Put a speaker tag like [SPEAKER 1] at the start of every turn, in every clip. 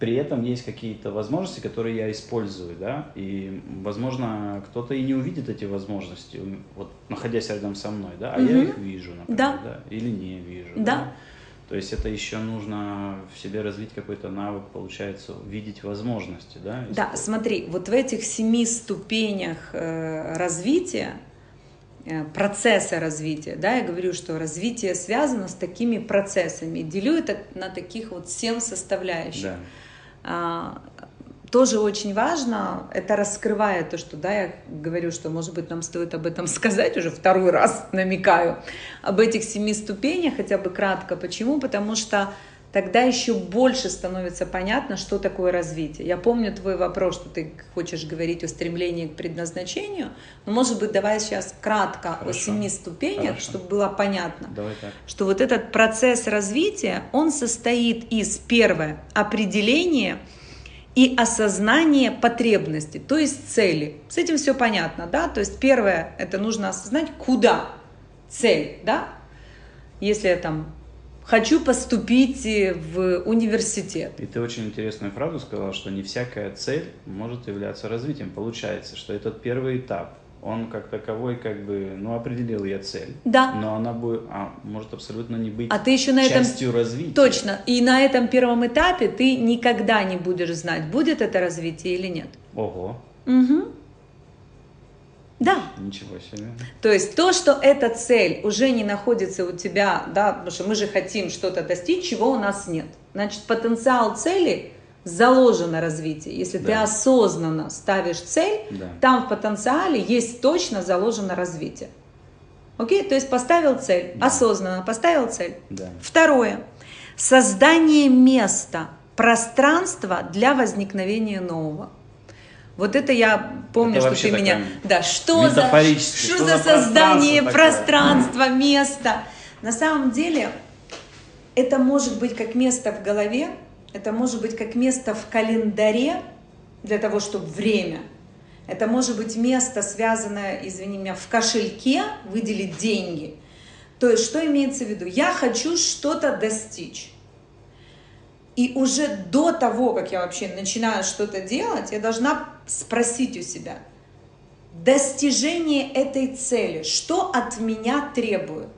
[SPEAKER 1] при этом есть какие-то возможности, которые я использую, да, и, возможно, кто-то и не увидит эти возможности, вот, находясь рядом со мной, да, а угу. я их вижу, например, да. да, или не вижу,
[SPEAKER 2] да. да.
[SPEAKER 1] То есть это еще нужно в себе развить какой-то навык, получается, видеть возможности, да?
[SPEAKER 2] Да, смотри, вот в этих семи ступенях э, развития, э, процесса развития, да, я говорю, что развитие связано с такими процессами. Делю это на таких вот семь составляющих. Да. А, тоже очень важно, это раскрывает то, что, да, я говорю, что, может быть, нам стоит об этом сказать, уже второй раз намекаю, об этих семи ступенях, хотя бы кратко. Почему? Потому что тогда еще больше становится понятно, что такое развитие. Я помню твой вопрос, что ты хочешь говорить о стремлении к предназначению, но, может быть, давай сейчас кратко Хорошо. о семи ступенях, Хорошо. чтобы было понятно,
[SPEAKER 1] давай так.
[SPEAKER 2] что вот этот процесс развития, он состоит из, первое, определения – и осознание потребности, то есть цели. С этим все понятно, да? То есть первое, это нужно осознать, куда цель, да? Если я там хочу поступить в университет.
[SPEAKER 1] И ты очень интересную фразу сказала, что не всякая цель может являться развитием. Получается, что этот первый этап он как таковой, как бы, ну, определил я цель.
[SPEAKER 2] Да.
[SPEAKER 1] Но она будет, а, может абсолютно не быть
[SPEAKER 2] а ты еще на
[SPEAKER 1] частью
[SPEAKER 2] этом...
[SPEAKER 1] развития.
[SPEAKER 2] Точно. И на этом первом этапе ты никогда не будешь знать, будет это развитие или нет.
[SPEAKER 1] Ого.
[SPEAKER 2] Угу. Да.
[SPEAKER 1] Ничего себе.
[SPEAKER 2] То есть то, что эта цель уже не находится у тебя, да, потому что мы же хотим что-то достичь, чего у нас нет. Значит, потенциал цели заложено развитие. Если да. ты осознанно ставишь цель, да. там в потенциале есть точно заложено развитие. Окей? То есть поставил цель, да. осознанно поставил цель.
[SPEAKER 1] Да.
[SPEAKER 2] Второе. Создание места, пространства для возникновения нового. Вот это я помню, это что ты меня... Да, что за, что, что за создание пространства, пространства, места. На самом деле, это может быть как место в голове, это может быть как место в календаре для того, чтобы время. Это может быть место, связанное, извини меня, в кошельке, выделить деньги. То есть, что имеется в виду? Я хочу что-то достичь. И уже до того, как я вообще начинаю что-то делать, я должна спросить у себя, достижение этой цели, что от меня требует?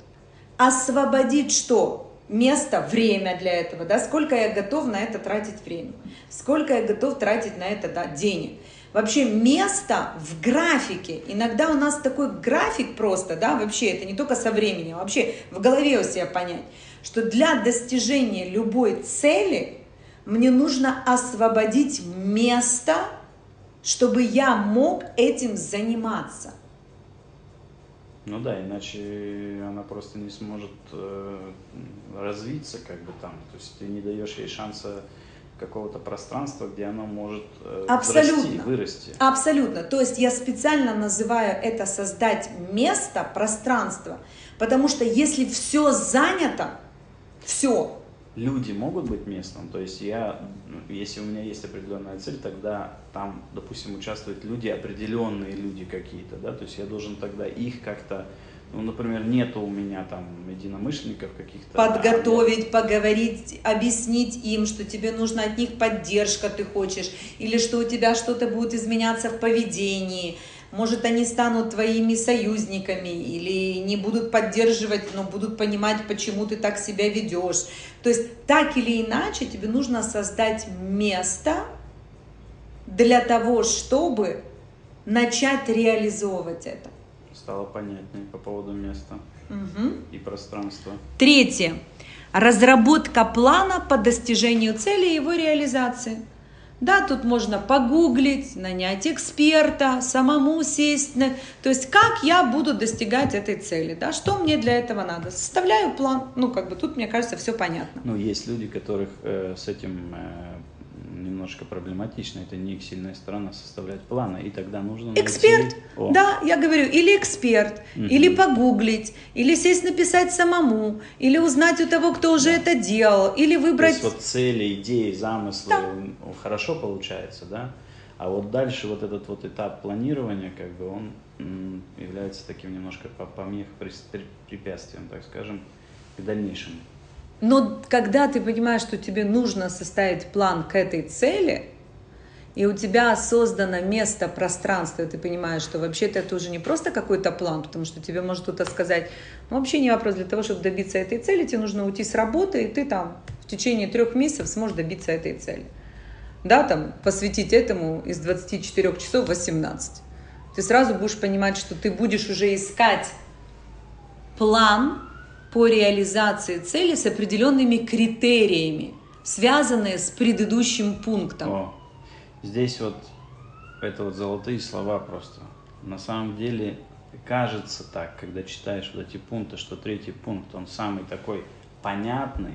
[SPEAKER 2] Освободить что? место, время для этого, да, сколько я готов на это тратить время, сколько я готов тратить на это да, денег. Вообще место в графике. Иногда у нас такой график просто, да, вообще это не только со временем, вообще в голове у себя понять, что для достижения любой цели мне нужно освободить место, чтобы я мог этим заниматься.
[SPEAKER 1] Ну да, иначе она просто не сможет э, развиться, как бы там. То есть ты не даешь ей шанса какого-то пространства, где она может э,
[SPEAKER 2] Абсолютно.
[SPEAKER 1] Расти, вырасти.
[SPEAKER 2] Абсолютно. То есть я специально называю это создать место, пространство, потому что если все занято, все,
[SPEAKER 1] люди могут быть местом, то есть я, ну, если у меня есть определенная цель, тогда там, допустим, участвуют люди, определенные люди какие-то, да, то есть я должен тогда их как-то, ну, например, нету у меня там единомышленников каких-то.
[SPEAKER 2] Подготовить, да, поговорить, объяснить им, что тебе нужна от них поддержка, ты хочешь, или что у тебя что-то будет изменяться в поведении, может, они станут твоими союзниками или не будут поддерживать, но будут понимать, почему ты так себя ведешь. То есть так или иначе тебе нужно создать место для того, чтобы начать реализовывать это.
[SPEAKER 1] Стало понятнее по поводу места
[SPEAKER 2] угу.
[SPEAKER 1] и пространства.
[SPEAKER 2] Третье. Разработка плана по достижению цели и его реализации. Да, тут можно погуглить, нанять эксперта, самому сесть. На... То есть, как я буду достигать этой цели, да, что мне для этого надо. Составляю план, ну, как бы тут, мне кажется, все понятно.
[SPEAKER 1] Ну, есть люди, которых э, с этим э, немножко проблематично, это не их сильная сторона составлять планы, и тогда нужно
[SPEAKER 2] Эксперт, найти... да, я говорю, или эксперт, угу. или погуглить, или сесть написать самому, или узнать у того, кто уже да. это делал, или выбрать...
[SPEAKER 1] То есть вот цели, идеи, замыслы, да. хорошо получается, да? А вот дальше вот этот вот этап планирования, как бы он является таким немножко помех, препятствием, так скажем, к дальнейшему
[SPEAKER 2] Но когда ты понимаешь, что тебе нужно составить план к этой цели, и у тебя создано место, пространство, и ты понимаешь, что вообще-то это уже не просто какой-то план, потому что тебе может кто-то сказать, ну, вообще не вопрос, для того, чтобы добиться этой цели, тебе нужно уйти с работы, и ты там в течение трех месяцев сможешь добиться этой цели. Да, там, посвятить этому из 24 часов 18. Ты сразу будешь понимать, что ты будешь уже искать план по реализации цели с определенными критериями, связанные с предыдущим пунктом.
[SPEAKER 1] О Здесь вот это вот золотые слова просто. На самом деле кажется так, когда читаешь вот эти пункты, что третий пункт, он самый такой понятный,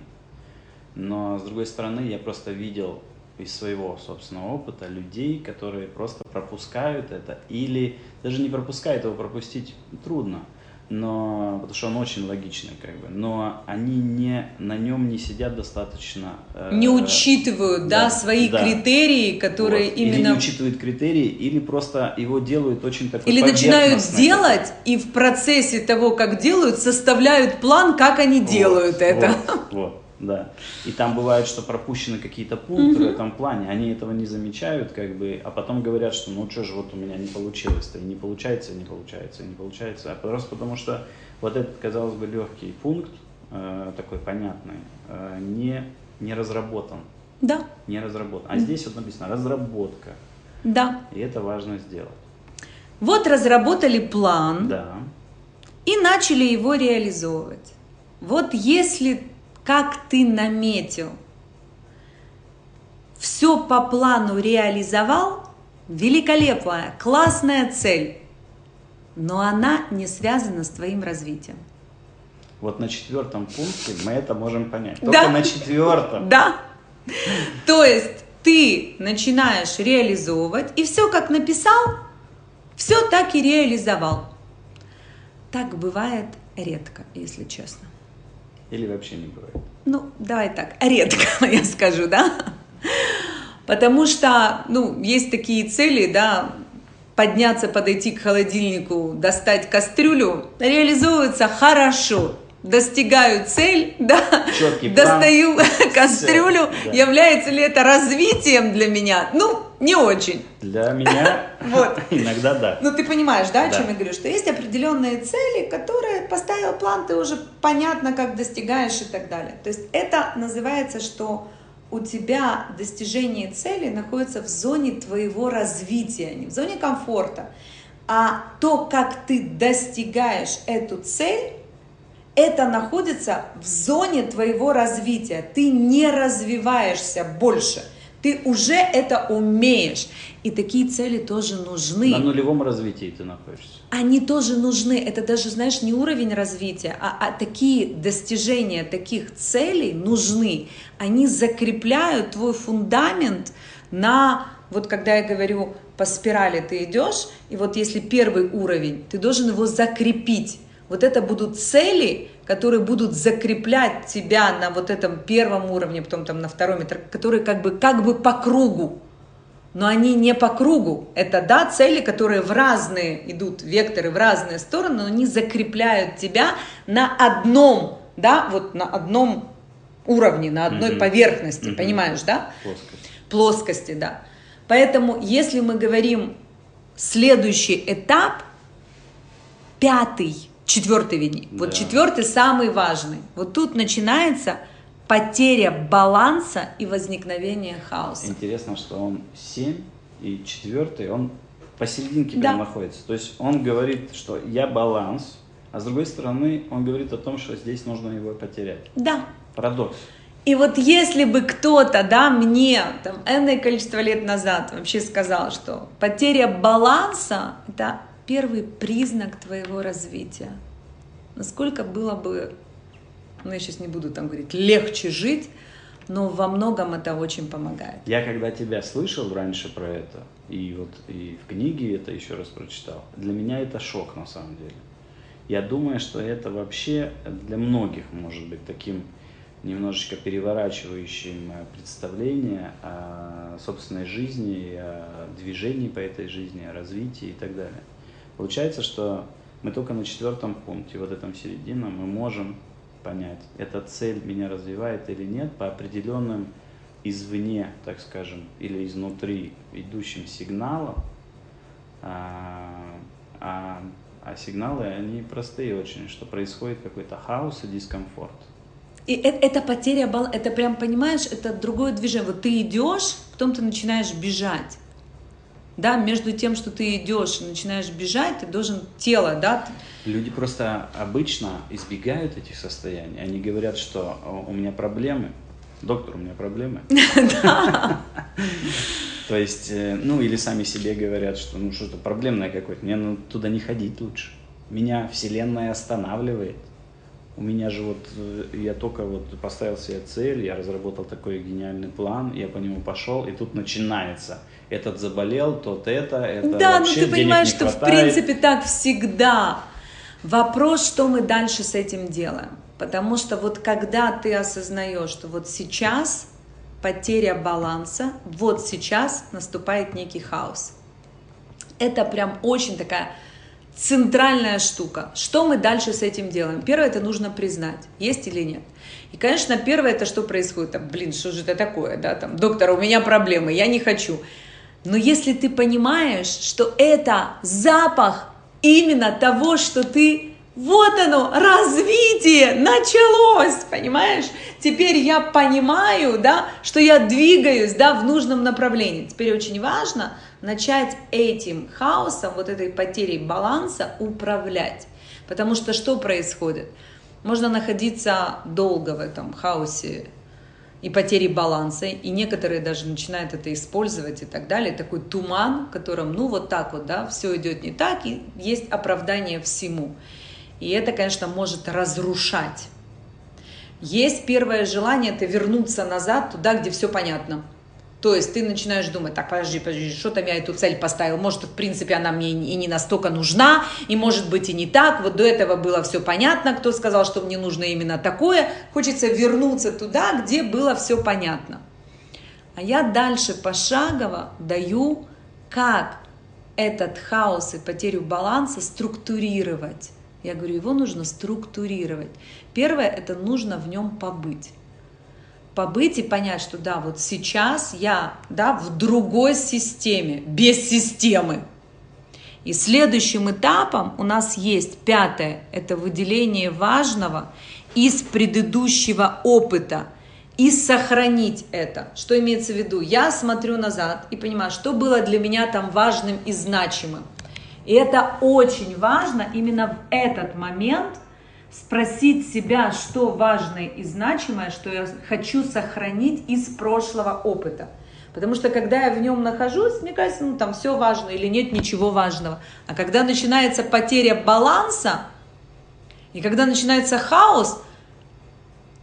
[SPEAKER 1] но с другой стороны я просто видел из своего собственного опыта людей, которые просто пропускают это или даже не пропускают его, пропустить трудно – но потому что он очень логичный, как бы, но они не на нем не сидят достаточно.
[SPEAKER 2] Э, не учитывают, да, да свои да. критерии, которые вот. именно. Или
[SPEAKER 1] не учитывают критерии, или просто его делают очень такой.
[SPEAKER 2] Или начинают делать и в процессе того, как делают, составляют план, как они вот, делают это.
[SPEAKER 1] Вот, вот да. И там бывает, что пропущены какие-то пункты угу. в этом плане, они этого не замечают, как бы, а потом говорят, что ну что же вот у меня не получилось-то, и не получается, и не получается, и не получается, а просто потому что вот этот, казалось бы, легкий пункт, э, такой понятный, э, не, не разработан.
[SPEAKER 2] Да.
[SPEAKER 1] Не разработан. А здесь вот написано разработка.
[SPEAKER 2] Да.
[SPEAKER 1] И это важно сделать.
[SPEAKER 2] Вот разработали план.
[SPEAKER 1] Да.
[SPEAKER 2] И начали его реализовывать. Вот если как ты наметил, все по плану реализовал, великолепная, классная цель, но она не связана с твоим развитием.
[SPEAKER 1] Вот на четвертом пункте мы это можем понять. Только да. на четвертом.
[SPEAKER 2] Да. То есть ты начинаешь реализовывать, и все как написал, все так и реализовал. Так бывает редко, если честно.
[SPEAKER 1] Или вообще не бывает?
[SPEAKER 2] Ну, давай так, редко, я скажу, да? Потому что, ну, есть такие цели, да, подняться, подойти к холодильнику, достать кастрюлю, реализуются хорошо, достигаю цель, да, Четкий достаю план. кастрюлю, Все, да. является ли это развитием для меня? Ну, не очень.
[SPEAKER 1] Для меня вот. иногда да.
[SPEAKER 2] Ну, ты понимаешь, да, о чем я говорю? Что есть определенные цели, которые поставил план, ты уже понятно, как достигаешь и так далее. То есть это называется, что у тебя достижение цели находится в зоне твоего развития, не в зоне комфорта. А то, как ты достигаешь эту цель, это находится в зоне твоего развития. Ты не развиваешься больше. Ты уже это умеешь. И такие цели тоже нужны.
[SPEAKER 1] На нулевом развитии ты находишься.
[SPEAKER 2] Они тоже нужны. Это даже, знаешь, не уровень развития, а, а такие достижения таких целей нужны. Они закрепляют твой фундамент на, вот когда я говорю, по спирали ты идешь, и вот если первый уровень, ты должен его закрепить вот это будут цели, которые будут закреплять тебя на вот этом первом уровне, потом там на втором, которые как бы, как бы по кругу. Но они не по кругу. Это, да, цели, которые в разные идут векторы, в разные стороны, но они закрепляют тебя на одном, да, вот на одном уровне, на одной mm-hmm. поверхности, mm-hmm. понимаешь, да?
[SPEAKER 1] Плоскости.
[SPEAKER 2] Плоскости, да. Поэтому, если мы говорим следующий этап, пятый, четвертый видней. Да. Вот четвертый самый важный. Вот тут начинается потеря баланса и возникновение хаоса.
[SPEAKER 1] Интересно, что он 7 и четвертый, он посерединке да. находится. То есть он говорит, что я баланс, а с другой стороны он говорит о том, что здесь нужно его потерять.
[SPEAKER 2] Да.
[SPEAKER 1] Парадокс.
[SPEAKER 2] И вот если бы кто-то, да, мне там энное количество лет назад вообще сказал, что потеря баланса – это первый признак твоего развития. Насколько было бы, ну я сейчас не буду там говорить, легче жить, но во многом это очень помогает.
[SPEAKER 1] Я когда тебя слышал раньше про это, и вот и в книге это еще раз прочитал, для меня это шок на самом деле. Я думаю, что это вообще для многих может быть таким немножечко переворачивающим э, представление о собственной жизни, о движении по этой жизни, о развитии и так далее. Получается, что мы только на четвертом пункте, вот этом середине, мы можем понять, эта цель меня развивает или нет по определенным извне, так скажем, или изнутри идущим сигналам, а, а, а сигналы, они простые очень, что происходит какой-то хаос и дискомфорт.
[SPEAKER 2] И это, это потеря баланса, это прям, понимаешь, это другое движение. Вот ты идешь, потом ты начинаешь бежать. Да, между тем, что ты идешь и начинаешь бежать, ты должен тело, да.
[SPEAKER 1] Люди просто обычно избегают этих состояний. Они говорят, что у меня проблемы, доктор, у меня проблемы. То есть, э, ну или сами себе говорят, что ну что-то проблемное какое-то, мне ну, туда не ходить лучше. Меня Вселенная останавливает. У меня же вот, э, я только вот поставил себе цель, я разработал такой гениальный план, я по нему пошел, и тут начинается. Этот заболел, тот это, это
[SPEAKER 2] Да, ну ты понимаешь, что в принципе так всегда. Вопрос, что мы дальше с этим делаем. Потому что вот когда ты осознаешь, что вот сейчас потеря баланса, вот сейчас наступает некий хаос. Это прям очень такая центральная штука. Что мы дальше с этим делаем? Первое, это нужно признать, есть или нет. И, конечно, первое, это что происходит? Там, блин, что же это такое? Да, там, доктор, у меня проблемы, я не хочу. Но если ты понимаешь, что это запах именно того, что ты вот оно, развитие началось, понимаешь? Теперь я понимаю, да, что я двигаюсь, да, в нужном направлении. Теперь очень важно начать этим хаосом, вот этой потерей баланса управлять. Потому что что происходит? Можно находиться долго в этом хаосе и потери баланса, и некоторые даже начинают это использовать и так далее. Такой туман, в котором, ну, вот так вот, да, все идет не так, и есть оправдание всему. И это, конечно, может разрушать. Есть первое желание, это вернуться назад туда, где все понятно. То есть ты начинаешь думать, так, подожди, подожди, что там я эту цель поставил, может, в принципе, она мне и не настолько нужна, и может быть и не так, вот до этого было все понятно, кто сказал, что мне нужно именно такое, хочется вернуться туда, где было все понятно. А я дальше пошагово даю, как этот хаос и потерю баланса структурировать. Я говорю, его нужно структурировать. Первое, это нужно в нем побыть. Побыть и понять, что да, вот сейчас я да, в другой системе, без системы. И следующим этапом у нас есть пятое, это выделение важного из предыдущего опыта и сохранить это. Что имеется в виду? Я смотрю назад и понимаю, что было для меня там важным и значимым. И это очень важно именно в этот момент спросить себя, что важное и значимое, что я хочу сохранить из прошлого опыта. Потому что когда я в нем нахожусь, мне кажется, ну там все важно или нет ничего важного. А когда начинается потеря баланса, и когда начинается хаос,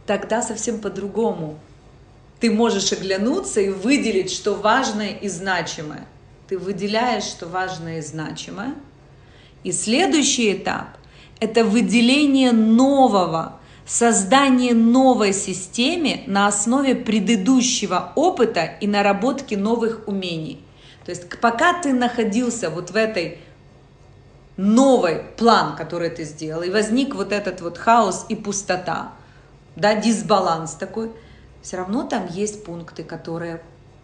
[SPEAKER 2] тогда совсем по-другому. Ты можешь оглянуться и выделить, что важное и значимое ты выделяешь, что важное и значимое. И следующий этап – это выделение нового, создание новой системы на основе предыдущего опыта и наработки новых умений. То есть пока ты находился вот в этой новый план, который ты сделал, и возник вот этот вот хаос и пустота, да, дисбаланс такой, все равно там есть пункты, которые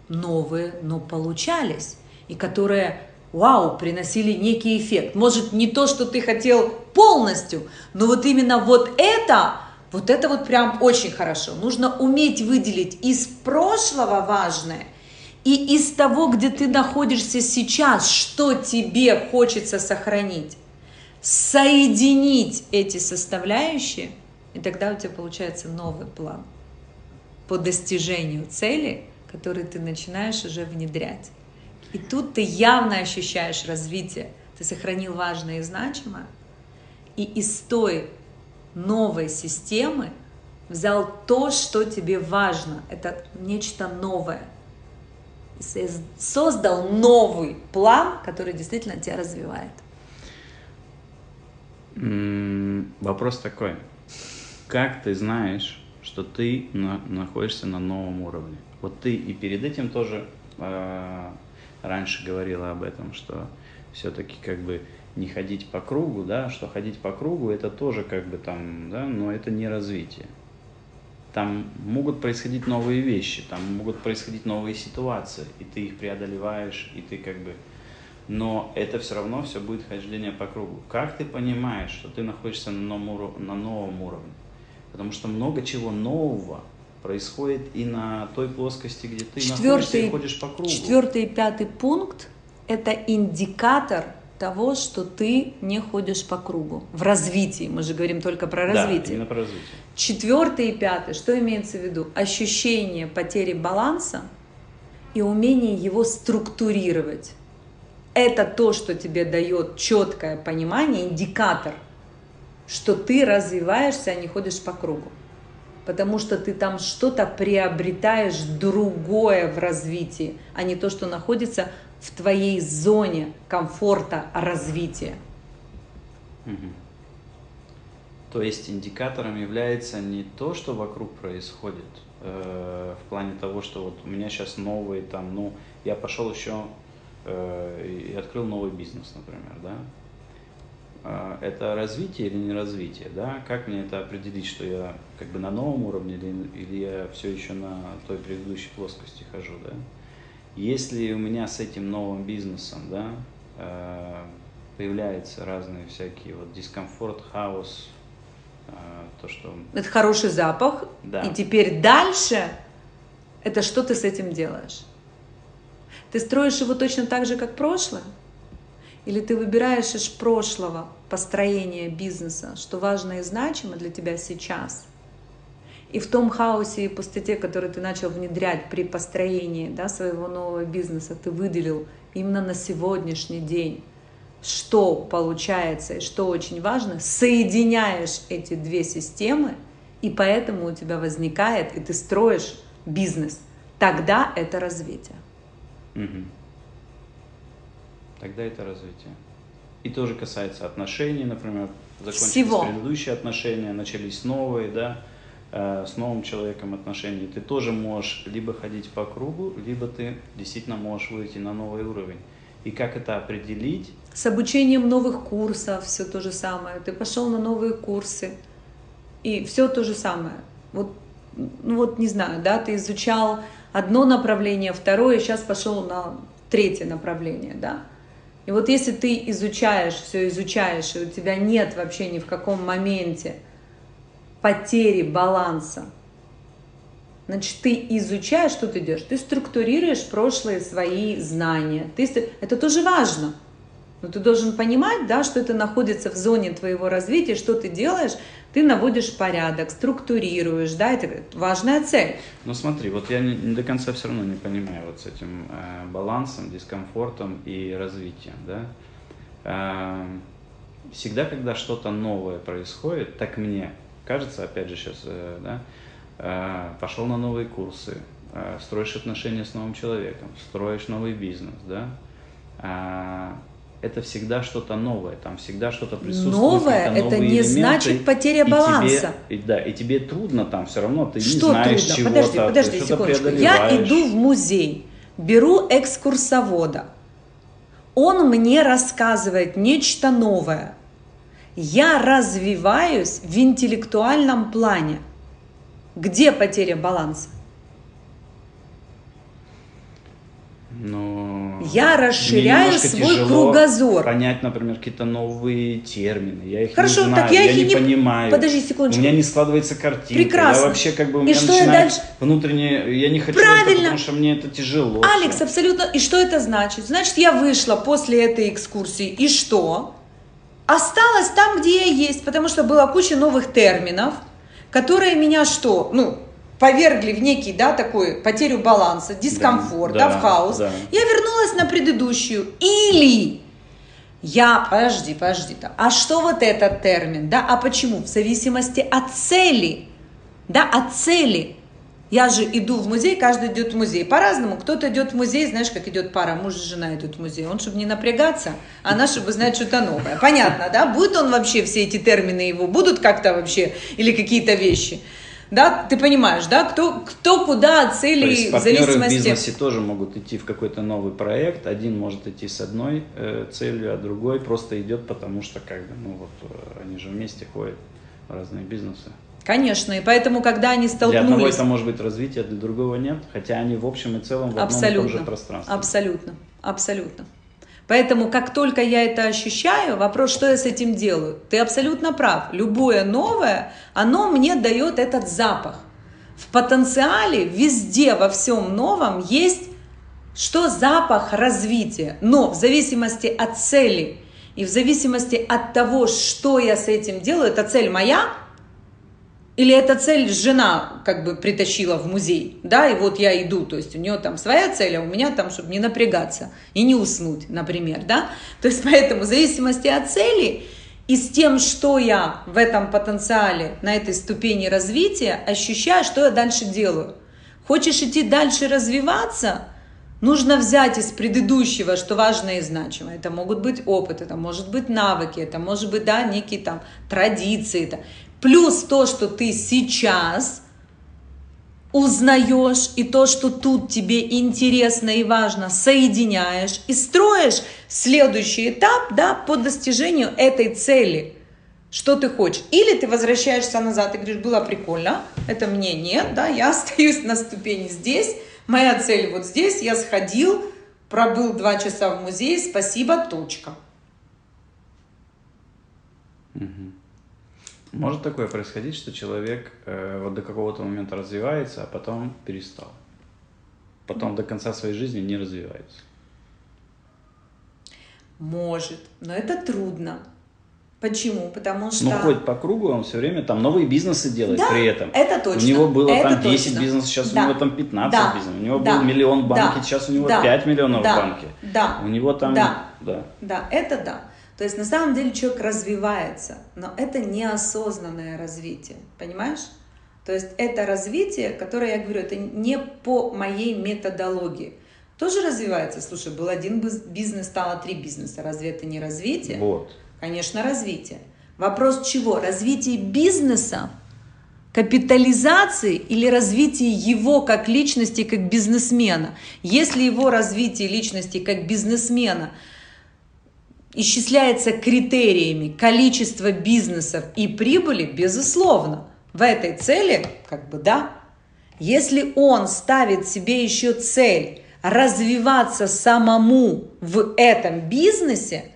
[SPEAKER 2] новые, но получались и которые, вау, приносили некий эффект. Может, не то, что ты хотел полностью, но вот именно вот это, вот это вот прям очень хорошо. Нужно уметь выделить из прошлого важное и из того, где ты находишься сейчас, что тебе хочется сохранить. Соединить эти составляющие, и тогда у тебя получается новый план по достижению цели, который ты начинаешь уже внедрять. И тут ты явно ощущаешь развитие. Ты сохранил важное и значимое. И из той новой системы взял то, что тебе важно. Это нечто новое. Создал новый план, который действительно тебя развивает.
[SPEAKER 1] Вопрос такой. Как ты знаешь, что ты на, находишься на новом уровне? Вот ты и перед этим тоже э, раньше говорила об этом, что все-таки как бы не ходить по кругу, да, что ходить по кругу это тоже как бы там, да, но это не развитие. Там могут происходить новые вещи, там могут происходить новые ситуации, и ты их преодолеваешь, и ты как бы... Но это все равно все будет хождение по кругу. Как ты понимаешь, что ты находишься на новом, уровне? Потому что много чего нового происходит и на той плоскости, где ты четвертый, находишься и ходишь по кругу.
[SPEAKER 2] Четвертый и пятый пункт – это индикатор того, что ты не ходишь по кругу. В развитии, мы же говорим только про развитие. Да,
[SPEAKER 1] именно про развитие.
[SPEAKER 2] Четвертый и пятый, что имеется в виду? Ощущение потери баланса и умение его структурировать. Это то, что тебе дает четкое понимание, индикатор, что ты развиваешься, а не ходишь по кругу. Потому что ты там что-то приобретаешь другое в развитии, а не то, что находится в твоей зоне комфорта развития.
[SPEAKER 1] Угу. То есть индикатором является не то, что вокруг происходит, э, в плане того, что вот у меня сейчас новый там, ну, я пошел еще э, и открыл новый бизнес, например, да. Э, это развитие или не развитие, да? Как мне это определить, что я как бы на новом уровне или, или я все еще на той предыдущей плоскости хожу, да? Если у меня с этим новым бизнесом, да, э, появляются разные всякие вот дискомфорт, хаос, э, то, что...
[SPEAKER 2] Это хороший запах. Да. И теперь дальше это что ты с этим делаешь? Ты строишь его точно так же, как прошлое? Или ты выбираешь из прошлого построение бизнеса, что важно и значимо для тебя сейчас – и в том хаосе и пустоте, который ты начал внедрять при построении да, своего нового бизнеса, ты выделил именно на сегодняшний день, что получается и что очень важно, соединяешь эти две системы, и поэтому у тебя возникает, и ты строишь бизнес. Тогда это развитие.
[SPEAKER 1] Угу. Тогда это развитие. И тоже касается отношений, например, закончились Всего. предыдущие отношения, начались новые, да, Э, с новым человеком отношений, ты тоже можешь либо ходить по кругу, либо ты действительно можешь выйти на новый уровень. И как это определить?
[SPEAKER 2] С обучением новых курсов все то же самое. Ты пошел на новые курсы, и все то же самое. Вот, ну вот не знаю, да, ты изучал одно направление, второе, сейчас пошел на третье направление, да. И вот если ты изучаешь, все изучаешь, и у тебя нет вообще ни в каком моменте – потери баланса. Значит, ты изучаешь, что ты делаешь, ты структурируешь прошлые свои знания. Ты, это тоже важно. Но ты должен понимать, да, что это находится в зоне твоего развития, что ты делаешь, ты наводишь порядок, структурируешь, да, это важная цель.
[SPEAKER 1] Ну смотри, вот я не, не до конца все равно не понимаю вот с этим э, балансом, дискомфортом и развитием, да. Э, всегда, когда что-то новое происходит, так мне кажется, опять же сейчас, э, да, э, пошел на новые курсы, э, строишь отношения с новым человеком, строишь новый бизнес, да, это всегда что-то новое, там всегда что-то присутствует.
[SPEAKER 2] Новое это не элементы, значит потеря баланса.
[SPEAKER 1] И тебе, да, и тебе трудно там все равно, ты что не знаешь
[SPEAKER 2] трудно? чего-то. Подожди, подожди секундочку. Я иду в музей, беру экскурсовода, он мне рассказывает нечто новое я развиваюсь в интеллектуальном плане. Где потеря баланса?
[SPEAKER 1] Но
[SPEAKER 2] я расширяю свой кругозор.
[SPEAKER 1] Понять, например, какие-то новые термины. Я их
[SPEAKER 2] Хорошо,
[SPEAKER 1] не знаю,
[SPEAKER 2] так я,
[SPEAKER 1] я
[SPEAKER 2] их
[SPEAKER 1] не, не понимаю.
[SPEAKER 2] Подожди секундочку.
[SPEAKER 1] У меня не складывается картинка.
[SPEAKER 2] Прекрасно.
[SPEAKER 1] Я вообще как бы у
[SPEAKER 2] меня
[SPEAKER 1] и что
[SPEAKER 2] я дальше?
[SPEAKER 1] внутренне, я не хочу
[SPEAKER 2] Правильно.
[SPEAKER 1] это, потому что мне это тяжело.
[SPEAKER 2] Алекс, все. абсолютно. И что это значит? Значит, я вышла после этой экскурсии. И что? осталась там, где я есть, потому что была куча новых терминов, которые меня что? Ну, повергли в некий, да, такой потерю баланса, дискомфорт, да, да, в хаос. Да. Я вернулась на предыдущую. Или я, подожди, подожди, -то, а что вот этот термин, да, а почему? В зависимости от цели, да, от цели. Я же иду в музей, каждый идет в музей по-разному. Кто-то идет в музей, знаешь, как идет пара, муж и жена идут в музей. Он, чтобы не напрягаться, а она, чтобы знать что-то новое. Понятно, да? Будет он вообще, все эти термины его, будут как-то вообще, или какие-то вещи. Да, ты понимаешь, да, кто, кто куда от цели, То есть
[SPEAKER 1] в зависимости... в бизнесе тоже могут идти в какой-то новый проект, один может идти с одной э, целью, а другой просто идет, потому что как бы, ну вот, э, они же вместе ходят в разные бизнесы.
[SPEAKER 2] Конечно, и поэтому, когда они столкнулись...
[SPEAKER 1] Для одного это может быть развитие, для другого нет, хотя они в общем и целом в одном абсолютно, и том же пространстве.
[SPEAKER 2] Абсолютно, абсолютно. Поэтому, как только я это ощущаю, вопрос, что я с этим делаю? Ты абсолютно прав. Любое новое, оно мне дает этот запах. В потенциале везде, во всем новом есть что запах развития. Но в зависимости от цели и в зависимости от того, что я с этим делаю, эта цель моя – или эта цель жена как бы притащила в музей, да, и вот я иду, то есть у нее там своя цель, а у меня там, чтобы не напрягаться и не уснуть, например, да. То есть поэтому в зависимости от цели и с тем, что я в этом потенциале, на этой ступени развития ощущаю, что я дальше делаю. Хочешь идти дальше развиваться, нужно взять из предыдущего, что важно и значимо. Это могут быть опыт, это может быть навыки, это может быть, да, некие там традиции. Это плюс то, что ты сейчас узнаешь, и то, что тут тебе интересно и важно, соединяешь и строишь следующий этап да, по достижению этой цели. Что ты хочешь? Или ты возвращаешься назад и говоришь, было прикольно, это мне нет, да, я остаюсь на ступени здесь, моя цель вот здесь, я сходил, пробыл два часа в музее, спасибо, точка.
[SPEAKER 1] Угу. Может такое происходить, что человек э, вот до какого-то момента развивается, а потом перестал. Потом до конца своей жизни не развивается.
[SPEAKER 2] Может, но это трудно. Почему? Потому ну, что...
[SPEAKER 1] Ну, ходит по кругу, он все время там новые бизнесы делает
[SPEAKER 2] да,
[SPEAKER 1] при этом.
[SPEAKER 2] это точно.
[SPEAKER 1] У него было это там 10 точно. бизнесов, сейчас да. у него там 15 да. бизнесов. У него да. был миллион в банке, да. сейчас у него да. 5 миллионов да. в банке.
[SPEAKER 2] Да.
[SPEAKER 1] У него там...
[SPEAKER 2] Да. Да. да, это да. То есть на самом деле человек развивается, но это неосознанное развитие, понимаешь? То есть это развитие, которое я говорю, это не по моей методологии. Тоже развивается. Слушай, был один бизнес, стало три бизнеса. Разве это не развитие?
[SPEAKER 1] Вот.
[SPEAKER 2] Конечно, развитие. Вопрос чего? Развитие бизнеса, капитализации или развитие его как личности, как бизнесмена. Если его развитие личности как бизнесмена – исчисляется критериями количество бизнесов и прибыли, безусловно, в этой цели, как бы да. Если он ставит себе еще цель развиваться самому в этом бизнесе,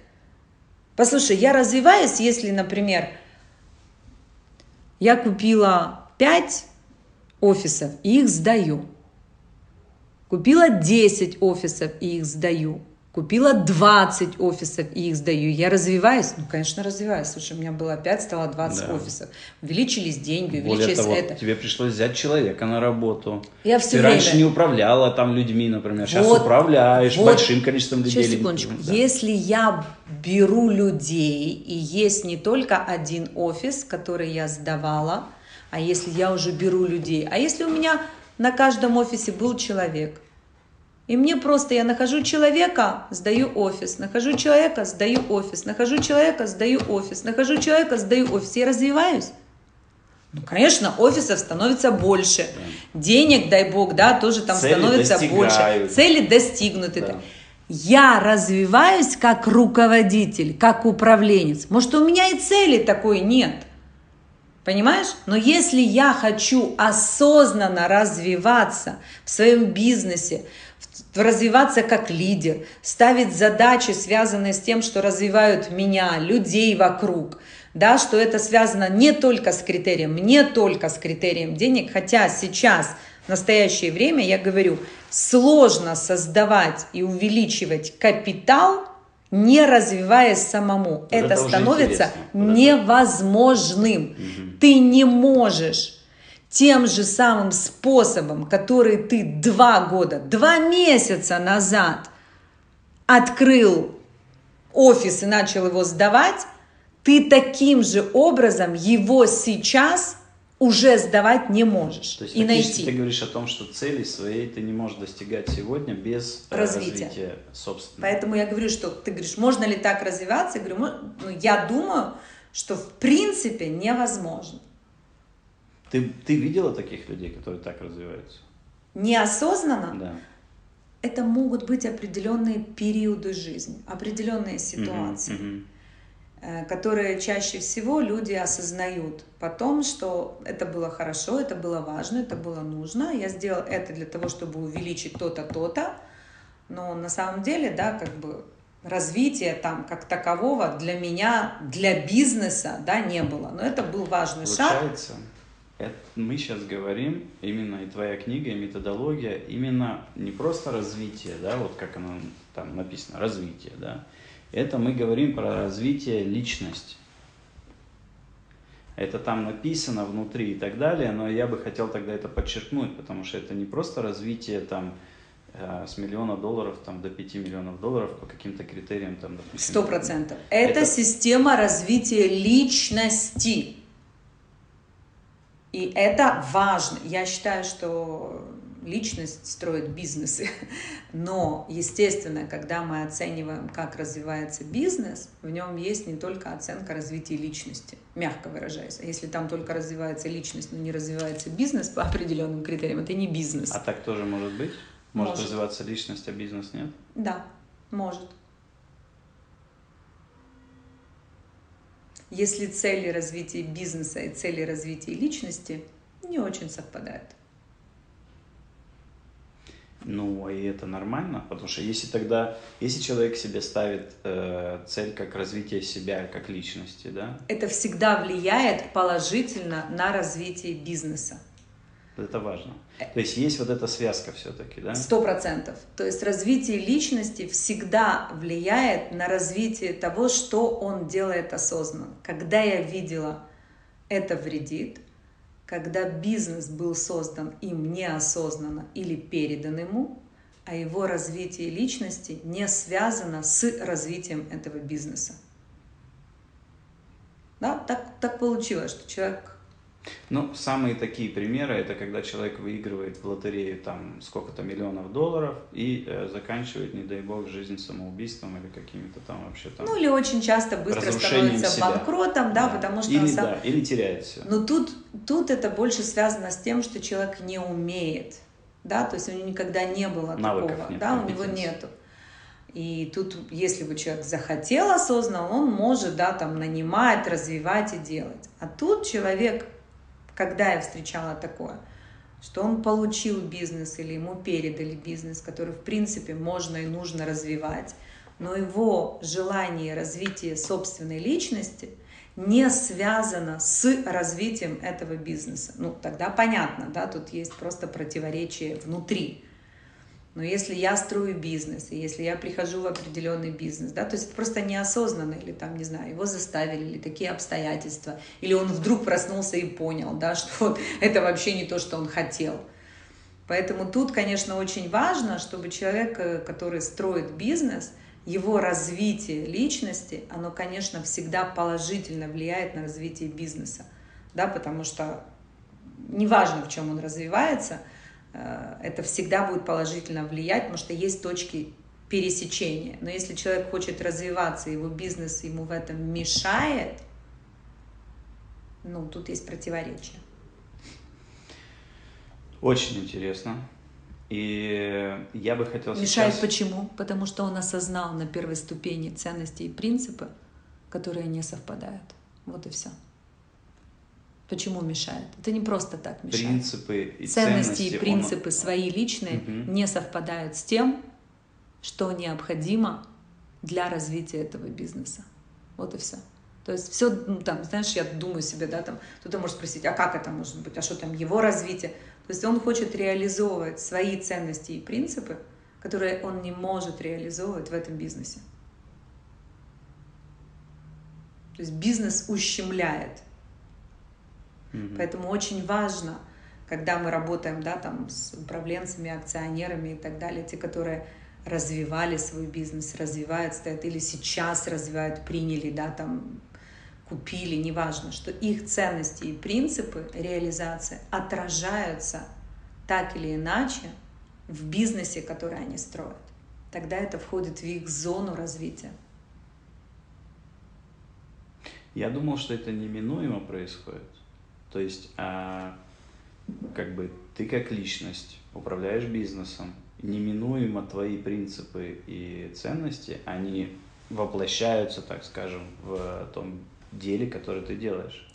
[SPEAKER 2] послушай, я развиваюсь, если, например, я купила 5 офисов и их сдаю. Купила 10 офисов и их сдаю. Купила 20 офисов и их сдаю. Я развиваюсь? Ну, конечно, развиваюсь. Слушай, у меня было 5, стало 20 да. офисов. Увеличились деньги, увеличились
[SPEAKER 1] Более
[SPEAKER 2] того,
[SPEAKER 1] это. тебе пришлось взять человека на работу.
[SPEAKER 2] Я все
[SPEAKER 1] Ты
[SPEAKER 2] время...
[SPEAKER 1] раньше не управляла там людьми, например. Сейчас вот, управляешь вот. большим количеством людей.
[SPEAKER 2] Сейчас, секундочку. Да. Если я беру людей, и есть не только один офис, который я сдавала, а если я уже беру людей, а если у меня на каждом офисе был человек, и мне просто, я нахожу человека, сдаю офис, нахожу человека, сдаю офис, нахожу человека, сдаю офис, нахожу человека, сдаю офис. Я развиваюсь. Ну, конечно, офисов становится больше. Да. Денег, дай бог, да, тоже там Цели становится достигают. больше. Цели достигнуты. Да. Я развиваюсь как руководитель, как управленец. Может, у меня и цели такой нет. Понимаешь? Но если я хочу осознанно развиваться в своем бизнесе, развиваться как лидер, ставить задачи, связанные с тем, что развивают меня, людей вокруг, да, что это связано не только с критерием, не только с критерием денег, хотя сейчас, в настоящее время, я говорю, сложно создавать и увеличивать капитал, не развиваясь самому. Вот это, это становится невозможным. Угу. Ты не можешь тем же самым способом, который ты два года, два месяца назад открыл офис и начал его сдавать, ты таким же образом его сейчас уже сдавать не можешь
[SPEAKER 1] То есть,
[SPEAKER 2] и найти.
[SPEAKER 1] Ты говоришь о том, что цели своей ты не можешь достигать сегодня без э, развития, развития собственного.
[SPEAKER 2] Поэтому я говорю, что ты говоришь, можно ли так развиваться? Я говорю, ну, я думаю, что в принципе невозможно.
[SPEAKER 1] Ты, ты видела таких людей, которые так развиваются?
[SPEAKER 2] Неосознанно?
[SPEAKER 1] Да.
[SPEAKER 2] Это могут быть определенные периоды жизни, определенные ситуации, mm-hmm. Mm-hmm. которые чаще всего люди осознают потом, что это было хорошо, это было важно, это было нужно. Я сделал это для того, чтобы увеличить то-то, то-то. Но на самом деле, да, как бы развития там как такового для меня, для бизнеса, да, не было. Но это был важный
[SPEAKER 1] Получается,
[SPEAKER 2] шаг.
[SPEAKER 1] Это, мы сейчас говорим, именно и твоя книга, и методология, именно не просто развитие, да, вот как оно там написано, развитие, да, это мы говорим про развитие личности. Это там написано внутри и так далее, но я бы хотел тогда это подчеркнуть, потому что это не просто развитие там Э, с миллиона долларов там, до 5 миллионов долларов по каким-то критериям. Там,
[SPEAKER 2] Сто процентов. Это, это система развития личности. И это важно. Я считаю, что личность строит бизнесы. Но, естественно, когда мы оцениваем, как развивается бизнес, в нем есть не только оценка развития личности, мягко выражаясь. А если там только развивается личность, но не развивается бизнес по определенным критериям, это не бизнес.
[SPEAKER 1] А так тоже может быть? Может, может развиваться личность, а бизнес нет?
[SPEAKER 2] Да, может. Если цели развития бизнеса и цели развития личности не очень совпадают.
[SPEAKER 1] Ну, и это нормально, потому что если тогда, если человек себе ставит э, цель как развитие себя как личности, да?
[SPEAKER 2] Это всегда влияет положительно на развитие бизнеса.
[SPEAKER 1] Это важно. То есть есть вот эта связка все-таки, да?
[SPEAKER 2] Сто процентов. То есть развитие личности всегда влияет на развитие того, что он делает осознанно. Когда я видела, это вредит, когда бизнес был создан им неосознанно или передан ему, а его развитие личности не связано с развитием этого бизнеса. Да, так, так получилось, что человек
[SPEAKER 1] ну, самые такие примеры, это когда человек выигрывает в лотерею там сколько-то миллионов долларов и э, заканчивает, не дай бог, жизнь самоубийством или какими-то там вообще там...
[SPEAKER 2] Ну, или очень часто быстро становится себя. банкротом, да, да, потому что...
[SPEAKER 1] Или, сам... да, или теряет все.
[SPEAKER 2] Но тут, тут это больше связано с тем, что человек не умеет, да, то есть у него никогда не было Навыков такого, нет, да, у него нету. И тут, если бы человек захотел осознанно, он может, да, там, нанимать, развивать и делать. А тут человек когда я встречала такое, что он получил бизнес или ему передали бизнес, который в принципе можно и нужно развивать, но его желание развития собственной личности не связано с развитием этого бизнеса. Ну, тогда понятно, да, тут есть просто противоречие внутри. Но если я строю бизнес, и если я прихожу в определенный бизнес, да, то есть это просто неосознанно, или там, не знаю, его заставили, или такие обстоятельства, или он вдруг проснулся и понял, да, что вот это вообще не то, что он хотел. Поэтому тут, конечно, очень важно, чтобы человек, э, который строит бизнес, его развитие личности, оно, конечно, всегда положительно влияет на развитие бизнеса, да, потому что неважно, в чем он развивается – это всегда будет положительно влиять, потому что есть точки пересечения. Но если человек хочет развиваться, его бизнес ему в этом мешает, ну, тут есть противоречие.
[SPEAKER 1] Очень интересно. И я бы хотел
[SPEAKER 2] Мешает
[SPEAKER 1] сейчас...
[SPEAKER 2] почему? Потому что он осознал на первой ступени ценности и принципы, которые не совпадают. Вот и все. Почему мешает? Это не просто так мешает.
[SPEAKER 1] Принципы
[SPEAKER 2] и ценности, ценности и принципы он... свои личные угу. не совпадают с тем, что необходимо для развития этого бизнеса. Вот и все. То есть все, ну, там, знаешь, я думаю себе, да, там, кто-то может спросить, а как это может быть, а что там его развитие? То есть он хочет реализовывать свои ценности и принципы, которые он не может реализовывать в этом бизнесе. То есть бизнес ущемляет Угу. Поэтому очень важно, когда мы работаем да, там, с управленцами, акционерами и так далее, те, которые развивали свой бизнес, развивают, стоят или сейчас развивают, приняли, да, там, купили, неважно, что их ценности и принципы реализации отражаются так или иначе в бизнесе, который они строят. Тогда это входит в их зону развития.
[SPEAKER 1] Я думал, что это неминуемо происходит. То есть, а, как бы ты как личность управляешь бизнесом, неминуемо твои принципы и ценности, они воплощаются, так скажем, в том деле, которое ты делаешь.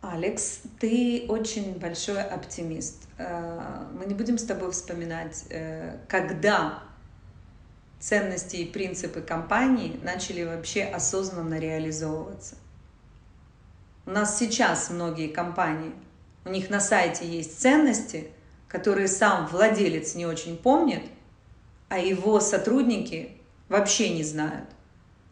[SPEAKER 2] Алекс, ты очень большой оптимист. Э, мы не будем с тобой вспоминать, э, когда ценности и принципы компании начали вообще осознанно реализовываться. У нас сейчас многие компании, у них на сайте есть ценности, которые сам владелец не очень помнит, а его сотрудники вообще не знают.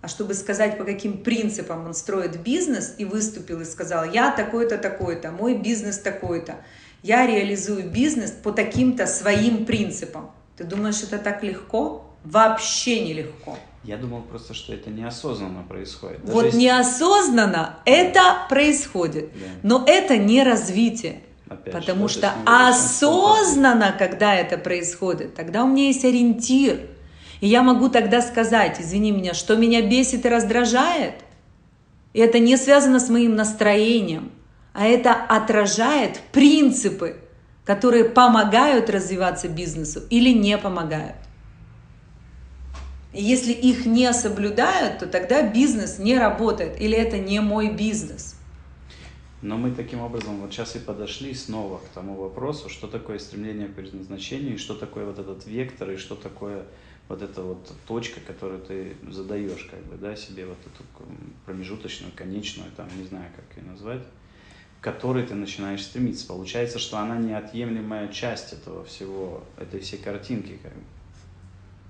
[SPEAKER 2] А чтобы сказать, по каким принципам он строит бизнес, и выступил и сказал, я такой-то, такой-то, мой бизнес такой-то, я реализую бизнес по таким-то своим принципам. Ты думаешь, это так легко? Вообще нелегко.
[SPEAKER 1] Я думал просто, что это неосознанно происходит.
[SPEAKER 2] Даже вот если... неосознанно это происходит, да. но это не развитие. Опять потому же, что осознанно, когда это происходит, тогда у меня есть ориентир. И я могу тогда сказать, извини меня, что меня бесит и раздражает. И это не связано с моим настроением, а это отражает принципы, которые помогают развиваться бизнесу или не помогают. И если их не соблюдают, то тогда бизнес не работает, или это не мой бизнес.
[SPEAKER 1] Но мы таким образом вот сейчас и подошли снова к тому вопросу, что такое стремление к предназначению, и что такое вот этот вектор, и что такое вот эта вот точка, которую ты задаешь как бы, да, себе вот эту промежуточную, конечную, там, не знаю, как ее назвать, к которой ты начинаешь стремиться. Получается, что она неотъемлемая часть этого всего, этой всей картинки, как бы.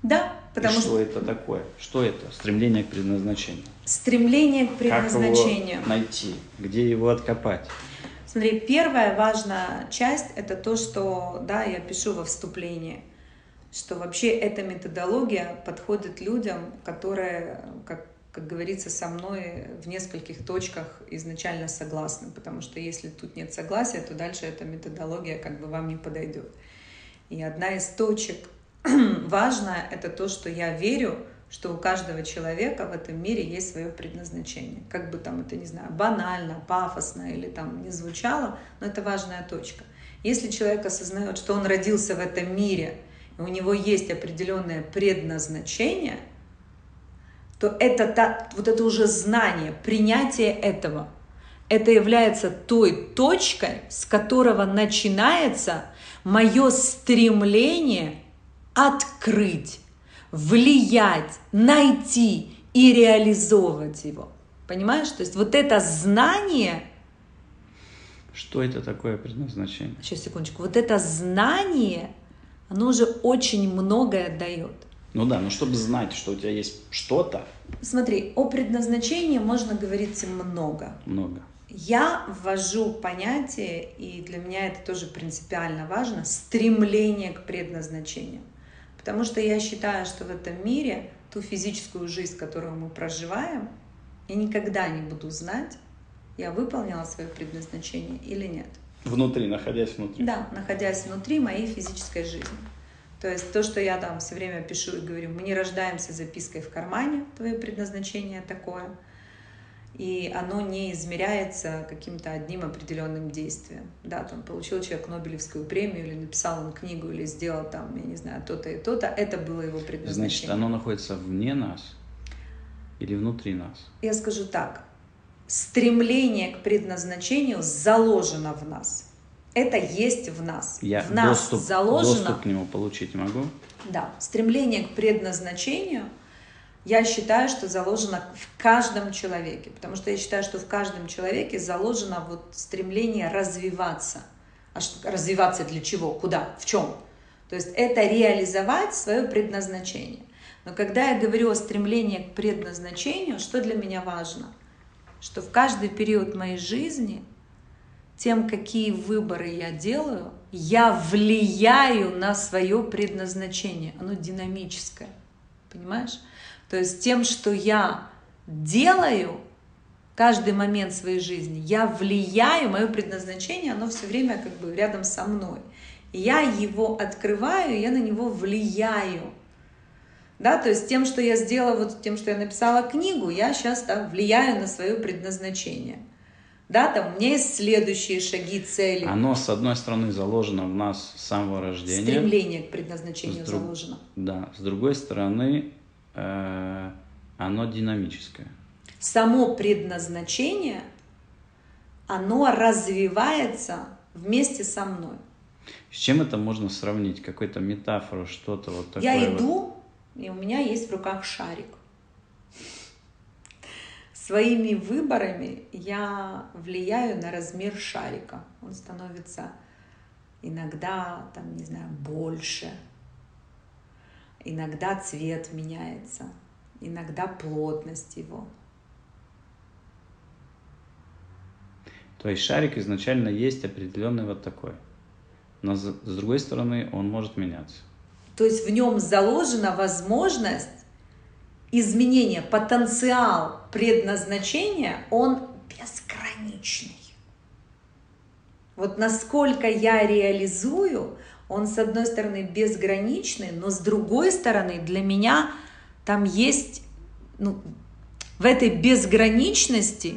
[SPEAKER 2] Да, потому
[SPEAKER 1] и что, что это такое? Что это? Стремление к предназначению.
[SPEAKER 2] Стремление к предназначению.
[SPEAKER 1] Как его найти? Где его откопать?
[SPEAKER 2] Смотри, первая важная часть это то, что, да, я пишу во вступлении, что вообще эта методология подходит людям, которые, как, как говорится, со мной в нескольких точках изначально согласны, потому что если тут нет согласия, то дальше эта методология как бы вам не подойдет. И одна из точек важное это то, что я верю, что у каждого человека в этом мире есть свое предназначение. Как бы там это, не знаю, банально, пафосно или там не звучало, но это важная точка. Если человек осознает, что он родился в этом мире, и у него есть определенное предназначение, то это та, вот это уже знание, принятие этого, это является той точкой, с которого начинается мое стремление открыть, влиять, найти и реализовывать его. Понимаешь? То есть вот это знание...
[SPEAKER 1] Что это такое предназначение?
[SPEAKER 2] Сейчас, секундочку. Вот это знание, оно уже очень многое дает.
[SPEAKER 1] Ну да, но чтобы знать, что у тебя есть что-то.
[SPEAKER 2] Смотри, о предназначении можно говорить много.
[SPEAKER 1] Много.
[SPEAKER 2] Я ввожу понятие, и для меня это тоже принципиально важно, стремление к предназначению. Потому что я считаю, что в этом мире ту физическую жизнь, которую мы проживаем, я никогда не буду знать, я выполнила свое предназначение или нет.
[SPEAKER 1] Внутри, находясь внутри.
[SPEAKER 2] Да, находясь внутри моей физической жизни. То есть то, что я там все время пишу и говорю, мы не рождаемся запиской в кармане, твое предназначение такое – и оно не измеряется каким-то одним определенным действием. Да, там получил человек Нобелевскую премию, или написал он книгу, или сделал там, я не знаю, то-то и то-то, это было его предназначение.
[SPEAKER 1] Значит, оно находится вне нас или внутри нас?
[SPEAKER 2] Я скажу так, стремление к предназначению заложено в нас. Это есть в нас.
[SPEAKER 1] Я
[SPEAKER 2] в нас
[SPEAKER 1] доступ, заложено. Доступ к нему получить могу?
[SPEAKER 2] Да. Стремление к предназначению – я считаю, что заложено в каждом человеке, потому что я считаю, что в каждом человеке заложено вот стремление развиваться. А что, развиваться для чего? Куда? В чем? То есть это реализовать свое предназначение. Но когда я говорю о стремлении к предназначению, что для меня важно? Что в каждый период моей жизни, тем, какие выборы я делаю, я влияю на свое предназначение. Оно динамическое. Понимаешь? То есть тем, что я делаю каждый момент своей жизни, я влияю, мое предназначение, оно все время как бы рядом со мной. я его открываю, я на него влияю. Да, то есть тем, что я сделала, вот тем, что я написала книгу, я сейчас так влияю на свое предназначение. да, там у меня есть следующие шаги, цели.
[SPEAKER 1] Оно, с одной стороны, заложено в нас с самого рождения.
[SPEAKER 2] Стремление к предназначению друг... заложено.
[SPEAKER 1] Да, с другой стороны, оно динамическое.
[SPEAKER 2] Само предназначение, оно развивается вместе со мной.
[SPEAKER 1] С чем это можно сравнить? Какую-то метафору, что-то вот такое?
[SPEAKER 2] Я иду, вот. и у меня есть в руках шарик. Своими выборами я влияю на размер шарика. Он становится иногда, там, не знаю, больше. Иногда цвет меняется, иногда плотность его.
[SPEAKER 1] То есть шарик изначально есть определенный вот такой. Но с другой стороны, он может меняться.
[SPEAKER 2] То есть в нем заложена возможность изменения, потенциал предназначения, он безграничный. Вот насколько я реализую, он с одной стороны безграничный, но с другой стороны для меня там есть, ну, в этой безграничности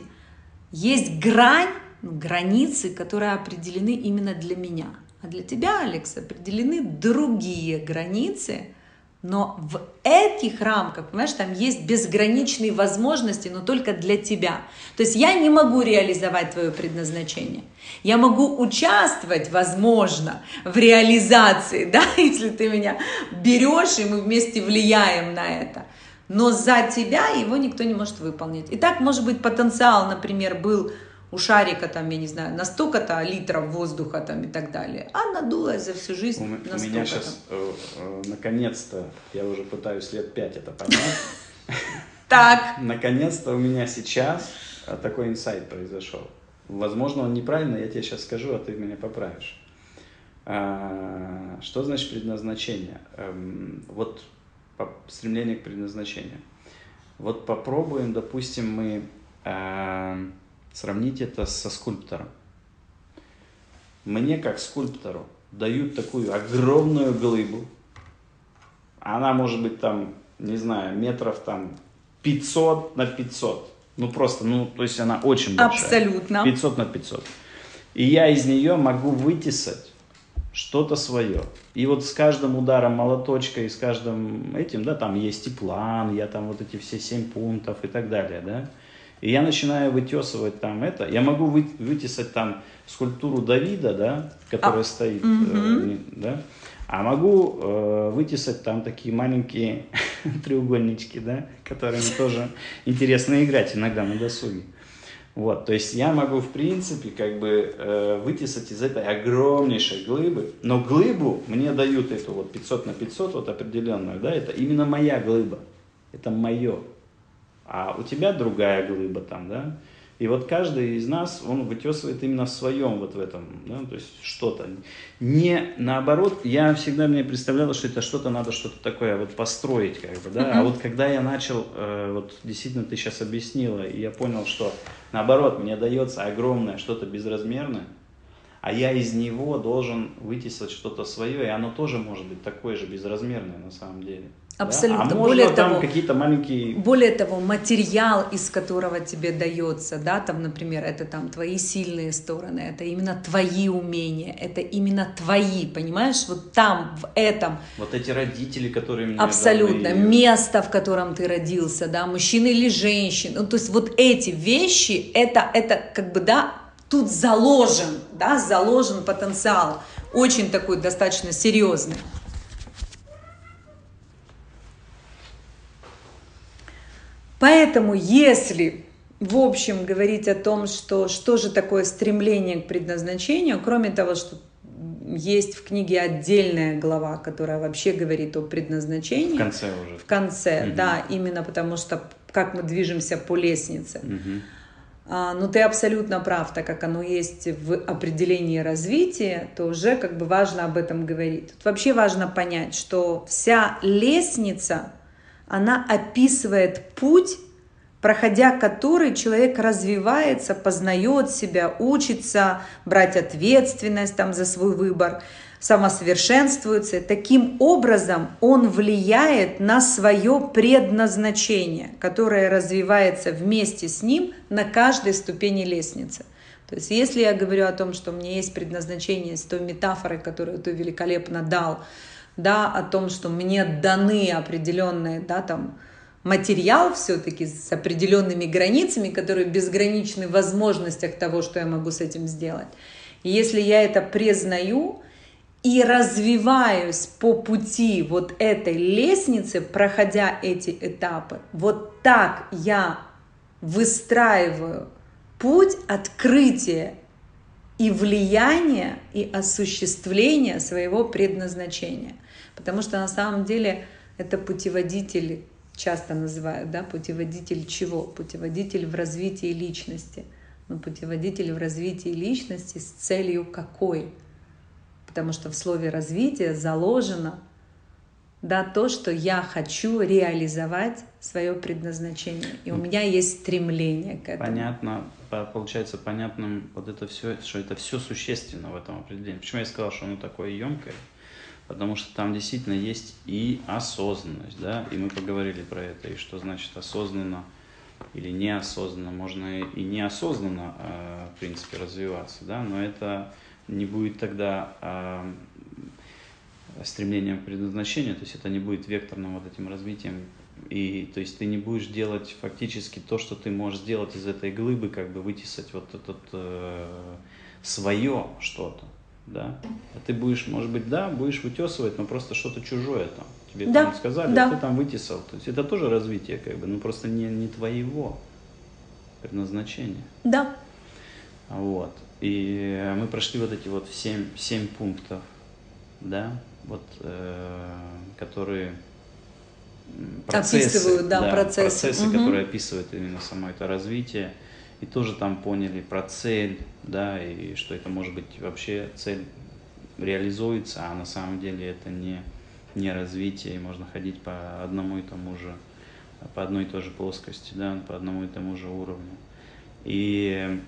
[SPEAKER 2] есть грань, ну, границы, которые определены именно для меня. А для тебя, Алекс, определены другие границы – но в этих рамках, понимаешь, там есть безграничные возможности, но только для тебя. То есть я не могу реализовать твое предназначение. Я могу участвовать, возможно, в реализации, да, если ты меня берешь, и мы вместе влияем на это. Но за тебя его никто не может выполнить. И так, может быть, потенциал, например, был у шарика там, я не знаю, на столько-то литров воздуха там и так далее, а надулась за всю жизнь
[SPEAKER 1] у, на У меня сейчас, э, э, наконец-то, я уже пытаюсь лет пять это понять.
[SPEAKER 2] Так.
[SPEAKER 1] Наконец-то у меня сейчас э, такой инсайт произошел. Возможно, он неправильный, я тебе сейчас скажу, а ты меня поправишь. А, что значит предназначение? Эм, вот стремление к предназначению. Вот попробуем, допустим, мы Сравнить это со скульптором. Мне, как скульптору, дают такую огромную глыбу. Она может быть там, не знаю, метров там 500 на 500. Ну просто, ну то есть она очень большая.
[SPEAKER 2] Абсолютно.
[SPEAKER 1] 500 на 500. И я из нее могу вытесать что-то свое. И вот с каждым ударом молоточка и с каждым этим, да, там есть и план, я там вот эти все семь пунктов и так далее, да. И я начинаю вытесывать там это. Я могу вы, вытесать там скульптуру Давида, да, которая а, стоит, угу. э, да. А могу э, вытесать там такие маленькие треугольнички, да, которыми тоже интересно играть иногда на досуге. Вот, то есть я могу, в принципе, как бы э, вытесать из этой огромнейшей глыбы, но глыбу мне дают эту вот 500 на 500, вот определенную, да, это именно моя глыба, это мое а у тебя другая глыба там, да, и вот каждый из нас, он вытесывает именно в своем вот в этом, да, то есть что-то. Не наоборот, я всегда мне представляла, что это что-то надо что-то такое вот построить, как бы, да. Mm-hmm. А вот когда я начал, э, вот действительно ты сейчас объяснила, и я понял, что наоборот, мне дается огромное что-то безразмерное, а я из него должен вытесать что-то свое, и оно тоже может быть такое же безразмерное на самом деле.
[SPEAKER 2] Абсолютно. Да? А
[SPEAKER 1] более можно там того, какие-то маленькие...
[SPEAKER 2] Более того, материал, из которого тебе дается, да, там, например, это там твои сильные стороны, это именно твои умения, это именно твои, понимаешь, вот там, в этом.
[SPEAKER 1] Вот эти родители, которые
[SPEAKER 2] меня Абсолютно. Дали... Место, в котором ты родился, да, мужчина или женщина, ну, то есть вот эти вещи, это, это как бы, да, тут заложен, да, заложен потенциал, очень такой достаточно серьезный. Поэтому, если в общем говорить о том, что что же такое стремление к предназначению, кроме того, что есть в книге отдельная глава, которая вообще говорит о предназначении. В
[SPEAKER 1] конце уже.
[SPEAKER 2] В конце, угу. да, именно потому что как мы движемся по лестнице.
[SPEAKER 1] Угу.
[SPEAKER 2] А, но ты абсолютно прав, так как оно есть в определении развития, то уже как бы важно об этом говорить. Тут вообще важно понять, что вся лестница она описывает путь, проходя который человек развивается, познает себя, учится брать ответственность там, за свой выбор, самосовершенствуется. Таким образом он влияет на свое предназначение, которое развивается вместе с ним на каждой ступени лестницы. То есть если я говорю о том, что у меня есть предназначение с той метафорой, которую ты великолепно дал, да, о том, что мне даны определенные, да, там, материал все-таки с определенными границами, которые безграничны в возможностях того, что я могу с этим сделать. И если я это признаю и развиваюсь по пути вот этой лестницы, проходя эти этапы, вот так я выстраиваю путь открытия и влияния и осуществления своего предназначения. Потому что на самом деле это путеводитель, часто называют, да, путеводитель чего? Путеводитель в развитии личности. Но путеводитель в развитии личности с целью какой? Потому что в слове развитие заложено да, то, что я хочу реализовать свое предназначение. И у меня есть стремление к этому.
[SPEAKER 1] Понятно, получается понятным вот это все, что это все существенно в этом определении. Почему я сказал, что оно такое емкое? Потому что там действительно есть и осознанность, да, и мы поговорили про это, и что значит осознанно или неосознанно, можно и неосознанно, э, в принципе, развиваться, да, но это не будет тогда э, стремлением к предназначению, то есть это не будет векторным вот этим развитием. И то есть ты не будешь делать фактически то, что ты можешь сделать из этой глыбы, как бы вытесать вот это э, свое что-то, да. А ты будешь, может быть, да, будешь вытесывать, но просто что-то чужое там. Тебе да, там сказали, да. ты там вытесал. То есть это тоже развитие, как бы, но просто не, не твоего предназначения.
[SPEAKER 2] Да.
[SPEAKER 1] Вот. И мы прошли вот эти вот семь, семь пунктов, да, вот, э, которые
[SPEAKER 2] процессы, описывают, да,
[SPEAKER 1] да
[SPEAKER 2] процессы,
[SPEAKER 1] процессы угу. которые описывают именно само это развитие, и тоже там поняли про цель, да, и что это может быть вообще цель реализуется, а на самом деле это не, не развитие, и можно ходить по одному и тому же, по одной и той же плоскости, да, по одному и тому же уровню. И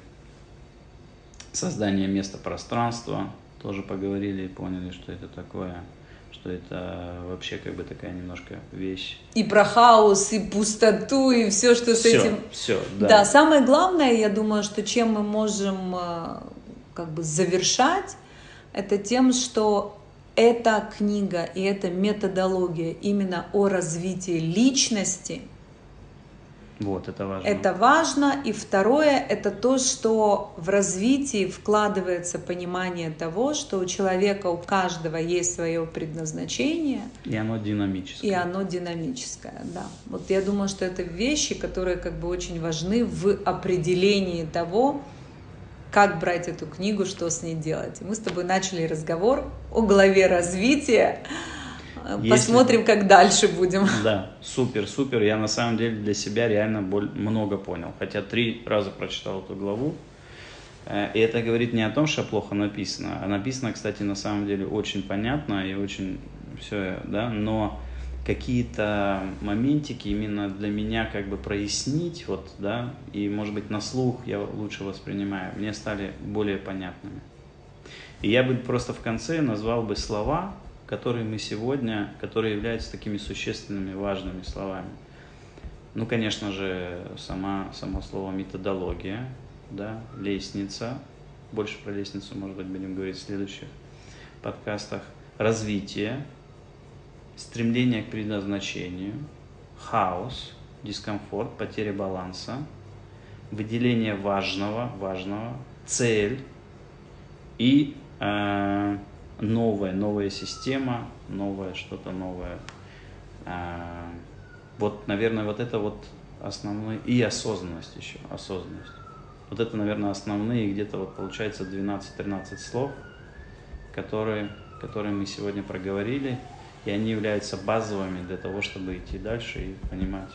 [SPEAKER 1] создание места пространства, тоже поговорили и поняли, что это такое, что это вообще как бы такая немножко вещь.
[SPEAKER 2] И про хаос, и пустоту, и все, что
[SPEAKER 1] все,
[SPEAKER 2] с этим.
[SPEAKER 1] Все, да.
[SPEAKER 2] Да, самое главное, я думаю, что чем мы можем э, как бы завершать, это тем, что эта книга и эта методология именно о развитии личности –
[SPEAKER 1] вот, это важно.
[SPEAKER 2] Это важно. И второе, это то, что в развитии вкладывается понимание того, что у человека, у каждого есть свое предназначение.
[SPEAKER 1] И оно динамическое.
[SPEAKER 2] И оно динамическое, да. Вот я думаю, что это вещи, которые как бы очень важны в определении того, как брать эту книгу, что с ней делать. мы с тобой начали разговор о главе развития. Если... Посмотрим, как дальше будем.
[SPEAKER 1] Да, супер, супер. Я на самом деле для себя реально много понял. Хотя три раза прочитал эту главу. Э, и это говорит не о том, что плохо написано. А написано, кстати, на самом деле очень понятно и очень все, да, но какие-то моментики именно для меня как бы прояснить, вот, да, и, может быть, на слух я лучше воспринимаю, мне стали более понятными. И я бы просто в конце назвал бы слова, которые мы сегодня, которые являются такими существенными, важными словами. Ну, конечно же, сама, само слово методология, да, лестница, больше про лестницу, может быть, будем говорить в следующих подкастах, развитие, стремление к предназначению, хаос, дискомфорт, потеря баланса, выделение важного, важного, цель и э, новая, новая система, новое что-то новое. А, вот, наверное, вот это вот основные, и осознанность еще, осознанность. Вот это, наверное, основные, где-то вот получается 12-13 слов, которые, которые мы сегодня проговорили, и они являются базовыми для того, чтобы идти дальше и понимать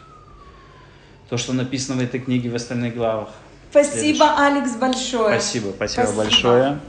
[SPEAKER 1] то, что написано в этой книге в остальных главах.
[SPEAKER 2] Спасибо, Алекс, большое.
[SPEAKER 1] Спасибо, спасибо, спасибо. большое.